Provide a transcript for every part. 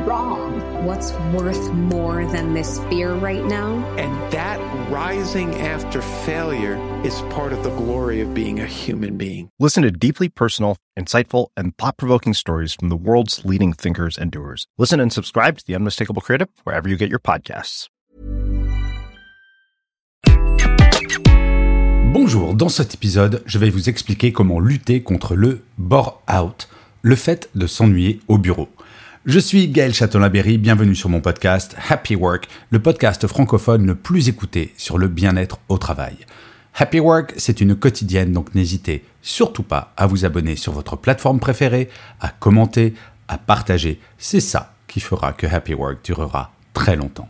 wrong? What's worth more than this fear right now? And that rising after failure is part of the glory of being a human being. Listen to deeply personal, insightful, and thought provoking stories from the world's leading thinkers and doers. Listen and subscribe to The Unmistakable Creative wherever you get your podcasts. Bonjour, dans cet épisode, je vais vous expliquer comment lutter contre le bore-out, le fait de s'ennuyer au bureau. Je suis Gaël Châtelain-Berry, bienvenue sur mon podcast Happy Work, le podcast francophone le plus écouté sur le bien-être au travail. Happy Work, c'est une quotidienne, donc n'hésitez surtout pas à vous abonner sur votre plateforme préférée, à commenter, à partager. C'est ça qui fera que Happy Work durera très longtemps.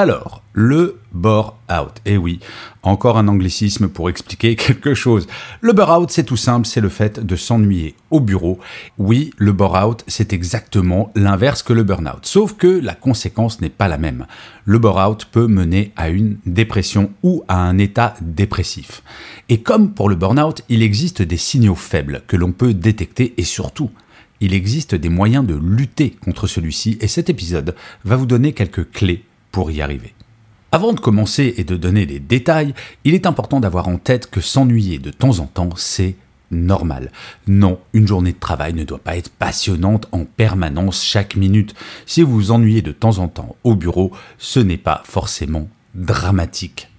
Alors, le bore-out. Eh oui, encore un anglicisme pour expliquer quelque chose. Le bore-out, c'est tout simple, c'est le fait de s'ennuyer au bureau. Oui, le bore-out, c'est exactement l'inverse que le burn-out. Sauf que la conséquence n'est pas la même. Le bore-out peut mener à une dépression ou à un état dépressif. Et comme pour le burn-out, il existe des signaux faibles que l'on peut détecter et surtout, il existe des moyens de lutter contre celui-ci et cet épisode va vous donner quelques clés y arriver. Avant de commencer et de donner des détails, il est important d'avoir en tête que s'ennuyer de temps en temps, c'est normal. Non, une journée de travail ne doit pas être passionnante en permanence chaque minute. Si vous vous ennuyez de temps en temps au bureau, ce n'est pas forcément dramatique.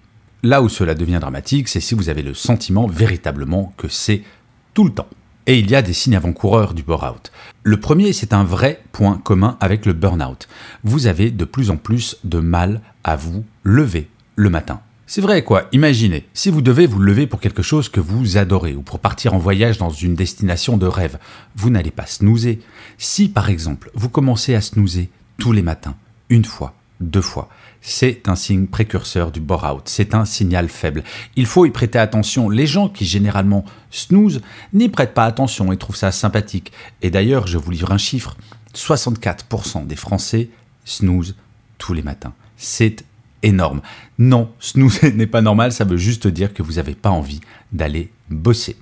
Là où cela devient dramatique, c'est si vous avez le sentiment véritablement que c'est tout le temps. Et il y a des signes avant-coureurs du bore-out. Le premier, c'est un vrai point commun avec le burn-out. Vous avez de plus en plus de mal à vous lever le matin. C'est vrai quoi, imaginez, si vous devez vous lever pour quelque chose que vous adorez ou pour partir en voyage dans une destination de rêve, vous n'allez pas snoozer. Si par exemple vous commencez à snoozer tous les matins, une fois, deux fois, c'est un signe précurseur du bore-out, c'est un signal faible. Il faut y prêter attention. Les gens qui généralement snooze n'y prêtent pas attention et trouvent ça sympathique. Et d'ailleurs, je vous livre un chiffre, 64% des Français snooze tous les matins. C'est énorme. Non, snoozer n'est pas normal, ça veut juste dire que vous n'avez pas envie d'aller bosser.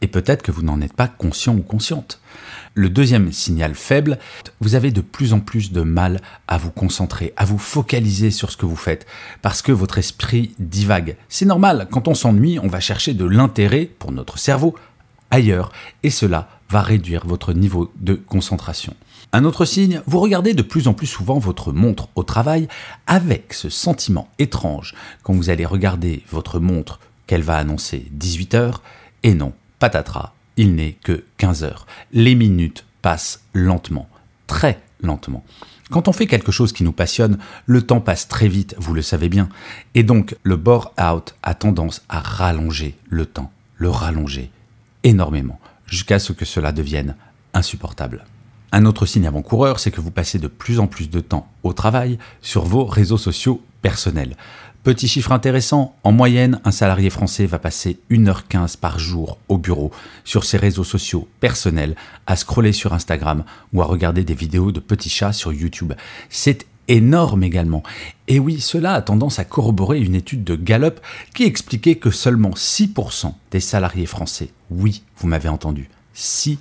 Et peut-être que vous n'en êtes pas conscient ou consciente. Le deuxième signal faible, vous avez de plus en plus de mal à vous concentrer, à vous focaliser sur ce que vous faites, parce que votre esprit divague. C'est normal, quand on s'ennuie, on va chercher de l'intérêt pour notre cerveau ailleurs, et cela va réduire votre niveau de concentration. Un autre signe, vous regardez de plus en plus souvent votre montre au travail avec ce sentiment étrange quand vous allez regarder votre montre qu'elle va annoncer 18 heures, et non, patatras, il n'est que 15 heures. Les minutes passent lentement, très lentement. Quand on fait quelque chose qui nous passionne, le temps passe très vite, vous le savez bien. Et donc, le bore-out a tendance à rallonger le temps, le rallonger énormément, jusqu'à ce que cela devienne insupportable. Un autre signe avant-coureur, c'est que vous passez de plus en plus de temps au travail sur vos réseaux sociaux personnels. Petit chiffre intéressant, en moyenne, un salarié français va passer 1h15 par jour au bureau sur ses réseaux sociaux personnels, à scroller sur Instagram ou à regarder des vidéos de petits chats sur YouTube. C'est énorme également. Et oui, cela a tendance à corroborer une étude de Gallup qui expliquait que seulement 6% des salariés français, oui, vous m'avez entendu, 6%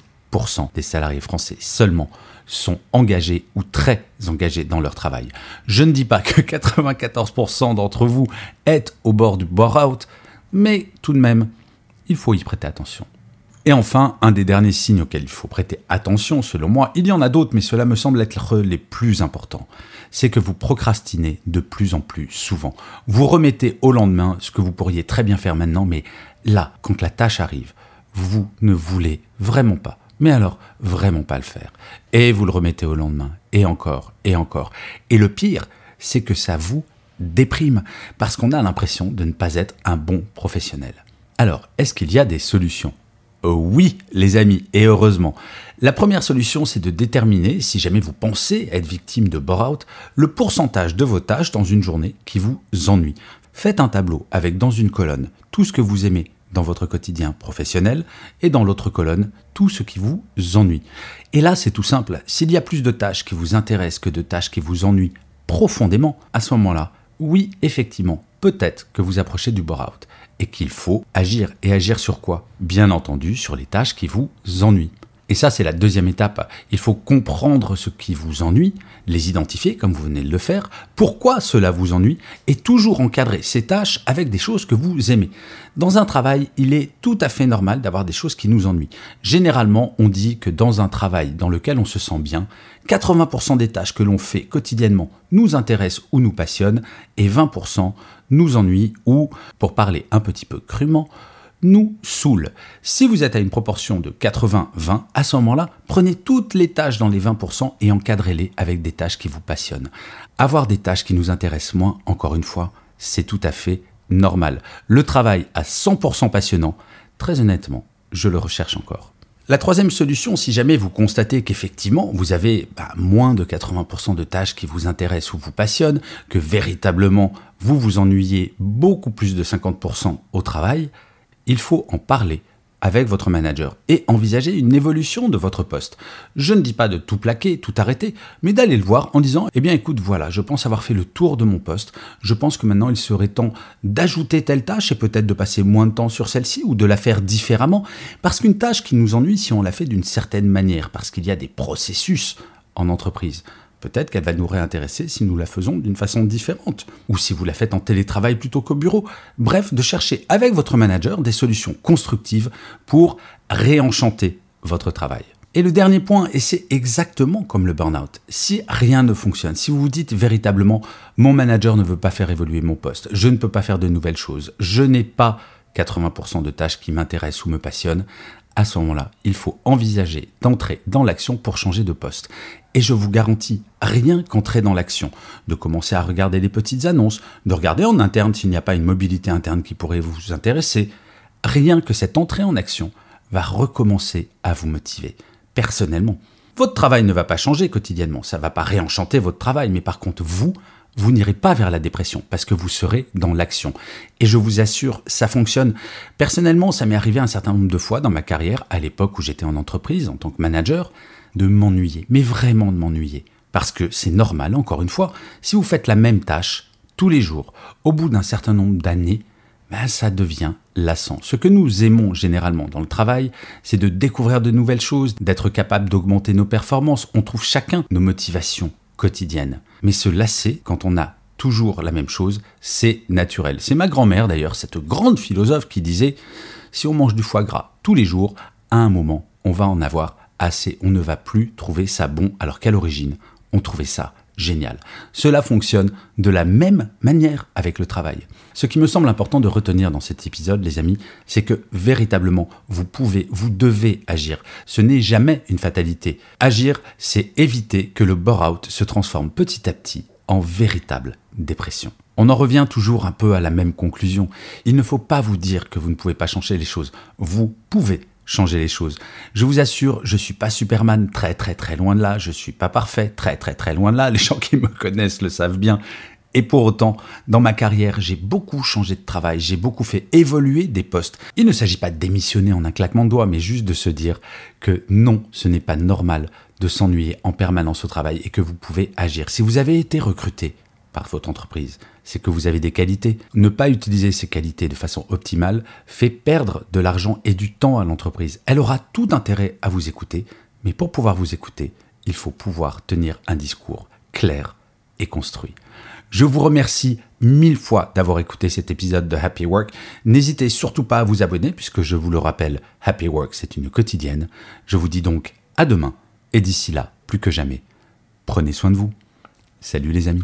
des salariés français seulement sont engagés ou très engagés dans leur travail. Je ne dis pas que 94% d'entre vous êtes au bord du bore-out, mais tout de même, il faut y prêter attention. Et enfin, un des derniers signes auxquels il faut prêter attention, selon moi, il y en a d'autres, mais cela me semble être les plus importants, c'est que vous procrastinez de plus en plus souvent. Vous remettez au lendemain ce que vous pourriez très bien faire maintenant, mais là, quand la tâche arrive, vous ne voulez vraiment pas mais alors vraiment pas le faire. Et vous le remettez au lendemain, et encore, et encore. Et le pire, c'est que ça vous déprime, parce qu'on a l'impression de ne pas être un bon professionnel. Alors, est-ce qu'il y a des solutions? Euh, Oui, les amis, et heureusement. La première solution, c'est de déterminer, si jamais vous pensez être victime de bore-out, le pourcentage de vos tâches dans une journée qui vous ennuie. Faites un tableau avec dans une colonne tout ce que vous aimez dans votre quotidien professionnel et dans l'autre colonne tout ce qui vous ennuie. Et là, c'est tout simple. S'il y a plus de tâches qui vous intéressent que de tâches qui vous ennuient profondément, à ce moment-là, oui, effectivement, peut-être que vous approchez du bore-out et qu'il faut agir. Et agir sur quoi? Bien entendu, sur les tâches qui vous ennuient. Et ça, c'est la deuxième étape. Il faut comprendre ce qui vous ennuie, les identifier comme vous venez de le faire, pourquoi cela vous ennuie, et toujours encadrer ces tâches avec des choses que vous aimez. Dans un travail, il est tout à fait normal d'avoir des choses qui nous ennuient. Généralement, on dit que dans un travail dans lequel on se sent bien, 80% des tâches que l'on fait quotidiennement nous intéressent ou nous passionnent, et 20% nous ennuient ou, pour parler un petit peu crûment, nous saoule. Si vous êtes à une proportion de 80-20, à ce moment-là, prenez toutes les tâches dans les 20% et encadrez-les avec des tâches qui vous passionnent. Avoir des tâches qui nous intéressent moins, encore une fois, c'est tout à fait normal. Le travail à 100% passionnant, très honnêtement, je le recherche encore. La troisième solution, si jamais vous constatez qu'effectivement vous avez bah, moins de 80% de tâches qui vous intéressent ou vous passionnent, que véritablement vous vous ennuyez beaucoup plus de 50% au travail, il faut en parler avec votre manager et envisager une évolution de votre poste. Je ne dis pas de tout plaquer, tout arrêter, mais d'aller le voir en disant Eh bien écoute, voilà, je pense avoir fait le tour de mon poste, je pense que maintenant il serait temps d'ajouter telle tâche et peut-être de passer moins de temps sur celle-ci ou de la faire différemment, parce qu'une tâche qui nous ennuie si on la fait d'une certaine manière, parce qu'il y a des processus en entreprise. Peut-être qu'elle va nous réintéresser si nous la faisons d'une façon différente, ou si vous la faites en télétravail plutôt qu'au bureau. Bref, de chercher avec votre manager des solutions constructives pour réenchanter votre travail. Et le dernier point, et c'est exactement comme le burn-out, si rien ne fonctionne, si vous vous dites véritablement mon manager ne veut pas faire évoluer mon poste, je ne peux pas faire de nouvelles choses, je n'ai pas 80% de tâches qui m'intéressent ou me passionnent, à ce moment-là, il faut envisager d'entrer dans l'action pour changer de poste. Et je vous garantis, rien qu'entrer dans l'action, de commencer à regarder les petites annonces, de regarder en interne s'il n'y a pas une mobilité interne qui pourrait vous intéresser, rien que cette entrée en action va recommencer à vous motiver, personnellement. Votre travail ne va pas changer quotidiennement, ça ne va pas réenchanter votre travail, mais par contre, vous, vous n'irez pas vers la dépression parce que vous serez dans l'action. Et je vous assure, ça fonctionne. Personnellement, ça m'est arrivé un certain nombre de fois dans ma carrière, à l'époque où j'étais en entreprise, en tant que manager, de m'ennuyer, mais vraiment de m'ennuyer. Parce que c'est normal, encore une fois, si vous faites la même tâche tous les jours, au bout d'un certain nombre d'années, ben ça devient lassant. Ce que nous aimons généralement dans le travail, c'est de découvrir de nouvelles choses, d'être capable d'augmenter nos performances. On trouve chacun nos motivations quotidiennes. Mais se lasser quand on a toujours la même chose, c'est naturel. C'est ma grand-mère d'ailleurs, cette grande philosophe qui disait, si on mange du foie gras tous les jours, à un moment, on va en avoir assez, on ne va plus trouver ça bon, alors qu'à l'origine, on trouvait ça génial. Cela fonctionne de la même manière avec le travail. Ce qui me semble important de retenir dans cet épisode, les amis, c'est que véritablement, vous pouvez, vous devez agir. Ce n'est jamais une fatalité. Agir, c'est éviter que le bore-out se transforme petit à petit en véritable dépression. On en revient toujours un peu à la même conclusion. Il ne faut pas vous dire que vous ne pouvez pas changer les choses. Vous pouvez changer les choses. Je vous assure, je suis pas Superman, très très très loin de là, je suis pas parfait, très très très loin de là, les gens qui me connaissent le savent bien. Et pour autant, dans ma carrière, j'ai beaucoup changé de travail, j'ai beaucoup fait évoluer des postes. Il ne s'agit pas de démissionner en un claquement de doigts, mais juste de se dire que non, ce n'est pas normal de s'ennuyer en permanence au travail et que vous pouvez agir. Si vous avez été recruté par votre entreprise, c'est que vous avez des qualités. Ne pas utiliser ces qualités de façon optimale fait perdre de l'argent et du temps à l'entreprise. Elle aura tout intérêt à vous écouter, mais pour pouvoir vous écouter, il faut pouvoir tenir un discours clair et construit. Je vous remercie mille fois d'avoir écouté cet épisode de Happy Work. N'hésitez surtout pas à vous abonner puisque je vous le rappelle, Happy Work c'est une quotidienne. Je vous dis donc à demain et d'ici là, plus que jamais, prenez soin de vous. Salut les amis.